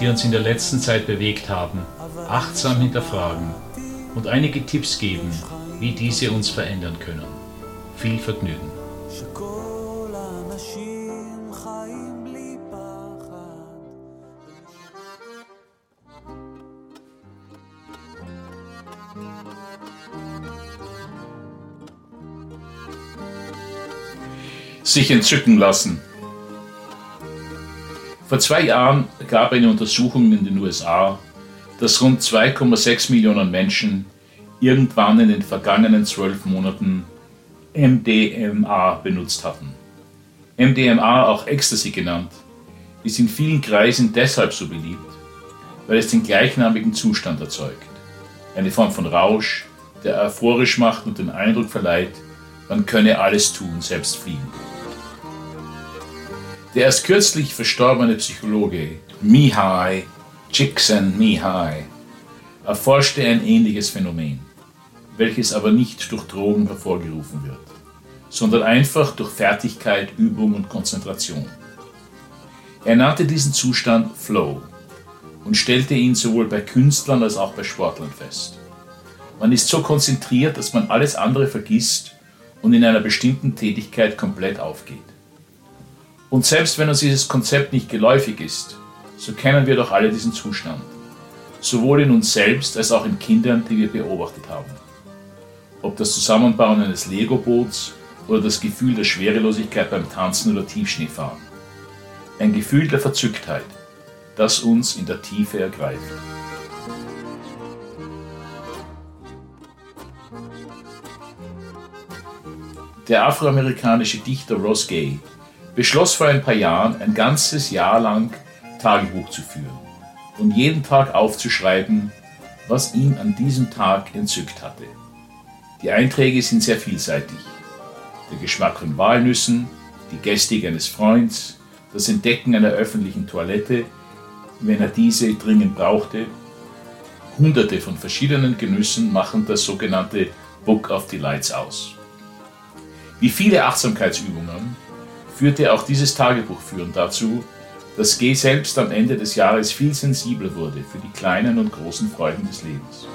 die uns in der letzten Zeit bewegt haben, achtsam hinterfragen und einige Tipps geben, wie diese uns verändern können. Viel Vergnügen! Sich entzücken lassen. Vor zwei Jahren gab eine Untersuchung in den USA, dass rund 2,6 Millionen Menschen irgendwann in den vergangenen zwölf Monaten MDMA benutzt hatten. MDMA, auch Ecstasy genannt, ist in vielen Kreisen deshalb so beliebt, weil es den gleichnamigen Zustand erzeugt. Eine Form von Rausch, der euphorisch macht und den Eindruck verleiht, man könne alles tun, selbst fliegen. Der erst kürzlich verstorbene Psychologe Mihai Csikszentmihalyi erforschte ein ähnliches Phänomen, welches aber nicht durch Drogen hervorgerufen wird, sondern einfach durch Fertigkeit, Übung und Konzentration. Er nannte diesen Zustand Flow und stellte ihn sowohl bei Künstlern als auch bei Sportlern fest. Man ist so konzentriert, dass man alles andere vergisst und in einer bestimmten Tätigkeit komplett aufgeht. Und selbst wenn uns dieses Konzept nicht geläufig ist, so kennen wir doch alle diesen Zustand. Sowohl in uns selbst als auch in Kindern, die wir beobachtet haben. Ob das Zusammenbauen eines Lego-Boots oder das Gefühl der Schwerelosigkeit beim Tanzen oder Tiefschneefahren. Ein Gefühl der Verzücktheit, das uns in der Tiefe ergreift. Der afroamerikanische Dichter Ross Gay beschloss vor ein paar Jahren, ein ganzes Jahr lang Tagebuch zu führen und jeden Tag aufzuschreiben, was ihn an diesem Tag entzückt hatte. Die Einträge sind sehr vielseitig. Der Geschmack von Walnüssen, die Gestik eines Freunds, das Entdecken einer öffentlichen Toilette, wenn er diese dringend brauchte. Hunderte von verschiedenen Genüssen machen das sogenannte Book of Delights aus. Wie viele Achtsamkeitsübungen führte auch dieses Tagebuchführen dazu, dass G selbst am Ende des Jahres viel sensibler wurde für die kleinen und großen Freuden des Lebens.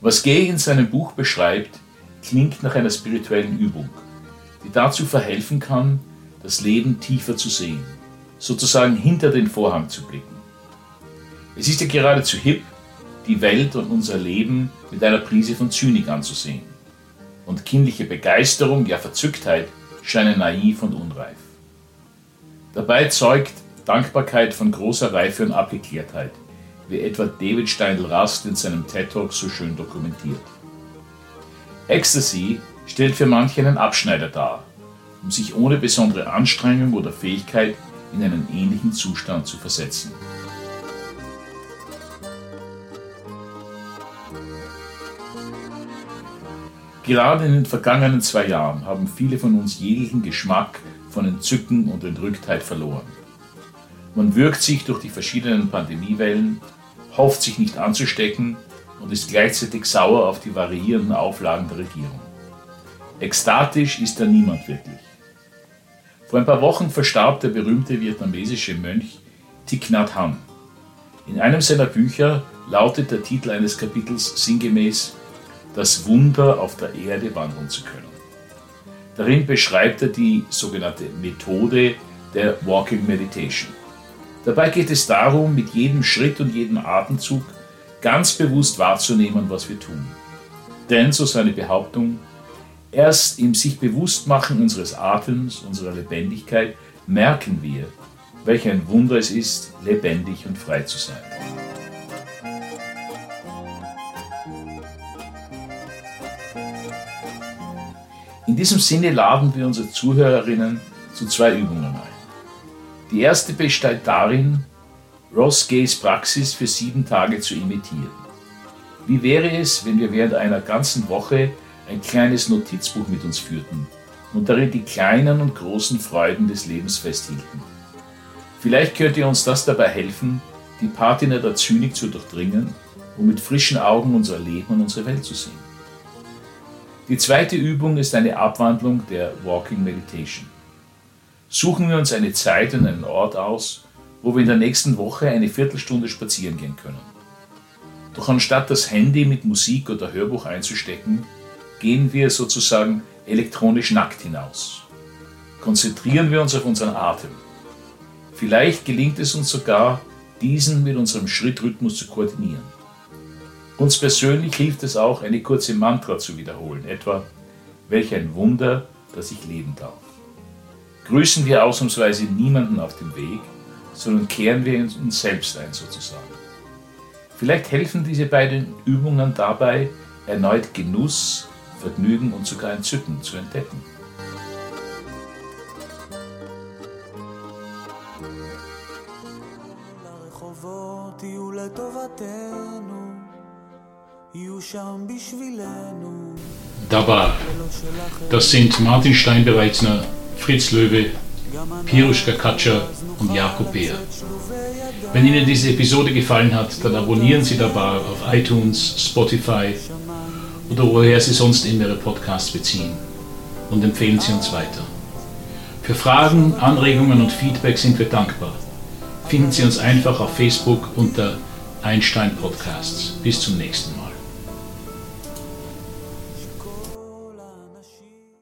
Was Gay in seinem Buch beschreibt, klingt nach einer spirituellen Übung, die dazu verhelfen kann, das Leben tiefer zu sehen, sozusagen hinter den Vorhang zu blicken. Es ist ja geradezu hip, die Welt und unser Leben mit einer Prise von Zynik anzusehen. Und kindliche Begeisterung, ja Verzücktheit, scheinen naiv und unreif. Dabei zeugt Dankbarkeit von großer Reife und Abgeklärtheit, wie etwa David Steindl-Rast in seinem TED-Talk so schön dokumentiert. Ecstasy stellt für manche einen Abschneider dar, um sich ohne besondere Anstrengung oder Fähigkeit in einen ähnlichen Zustand zu versetzen. Gerade in den vergangenen zwei Jahren haben viele von uns jeglichen Geschmack von Entzücken und Entrücktheit verloren. Man würgt sich durch die verschiedenen Pandemiewellen, hofft sich nicht anzustecken und ist gleichzeitig sauer auf die variierenden Auflagen der Regierung. Ekstatisch ist da niemand wirklich. Vor ein paar Wochen verstarb der berühmte vietnamesische Mönch Thich Nhat Hanh. In einem seiner Bücher lautet der Titel eines Kapitels sinngemäß das Wunder auf der Erde wandeln zu können. Darin beschreibt er die sogenannte Methode der Walking Meditation. Dabei geht es darum, mit jedem Schritt und jedem Atemzug ganz bewusst wahrzunehmen, was wir tun. Denn, so seine Behauptung, erst im sich Bewusstmachen unseres Atems, unserer Lebendigkeit, merken wir, welch ein Wunder es ist, lebendig und frei zu sein. In diesem Sinne laden wir unsere Zuhörerinnen zu zwei Übungen ein. Die erste besteht darin, Ross Gays Praxis für sieben Tage zu imitieren. Wie wäre es, wenn wir während einer ganzen Woche ein kleines Notizbuch mit uns führten und darin die kleinen und großen Freuden des Lebens festhielten? Vielleicht könnte uns das dabei helfen, die Patina der Zynik zu durchdringen und mit frischen Augen unser Leben und unsere Welt zu sehen. Die zweite Übung ist eine Abwandlung der Walking Meditation. Suchen wir uns eine Zeit und einen Ort aus, wo wir in der nächsten Woche eine Viertelstunde spazieren gehen können. Doch anstatt das Handy mit Musik oder Hörbuch einzustecken, gehen wir sozusagen elektronisch nackt hinaus. Konzentrieren wir uns auf unseren Atem. Vielleicht gelingt es uns sogar, diesen mit unserem Schrittrhythmus zu koordinieren. Uns persönlich hilft es auch, eine kurze Mantra zu wiederholen, etwa, welch ein Wunder, dass ich leben darf. Grüßen wir ausnahmsweise niemanden auf dem Weg, sondern kehren wir uns selbst ein sozusagen. Vielleicht helfen diese beiden Übungen dabei, erneut Genuss, Vergnügen und sogar Entzücken zu entdecken. Dabar, das sind Martin Steinbereitsner, Fritz Löwe, Piruschka Katscher und Jakob Beer. Wenn Ihnen diese Episode gefallen hat, dann abonnieren Sie dabei auf iTunes, Spotify oder woher Sie sonst immer Ihre Podcasts beziehen und empfehlen Sie uns weiter. Für Fragen, Anregungen und Feedback sind wir dankbar. Finden Sie uns einfach auf Facebook unter Einstein Podcasts. Bis zum nächsten Mal.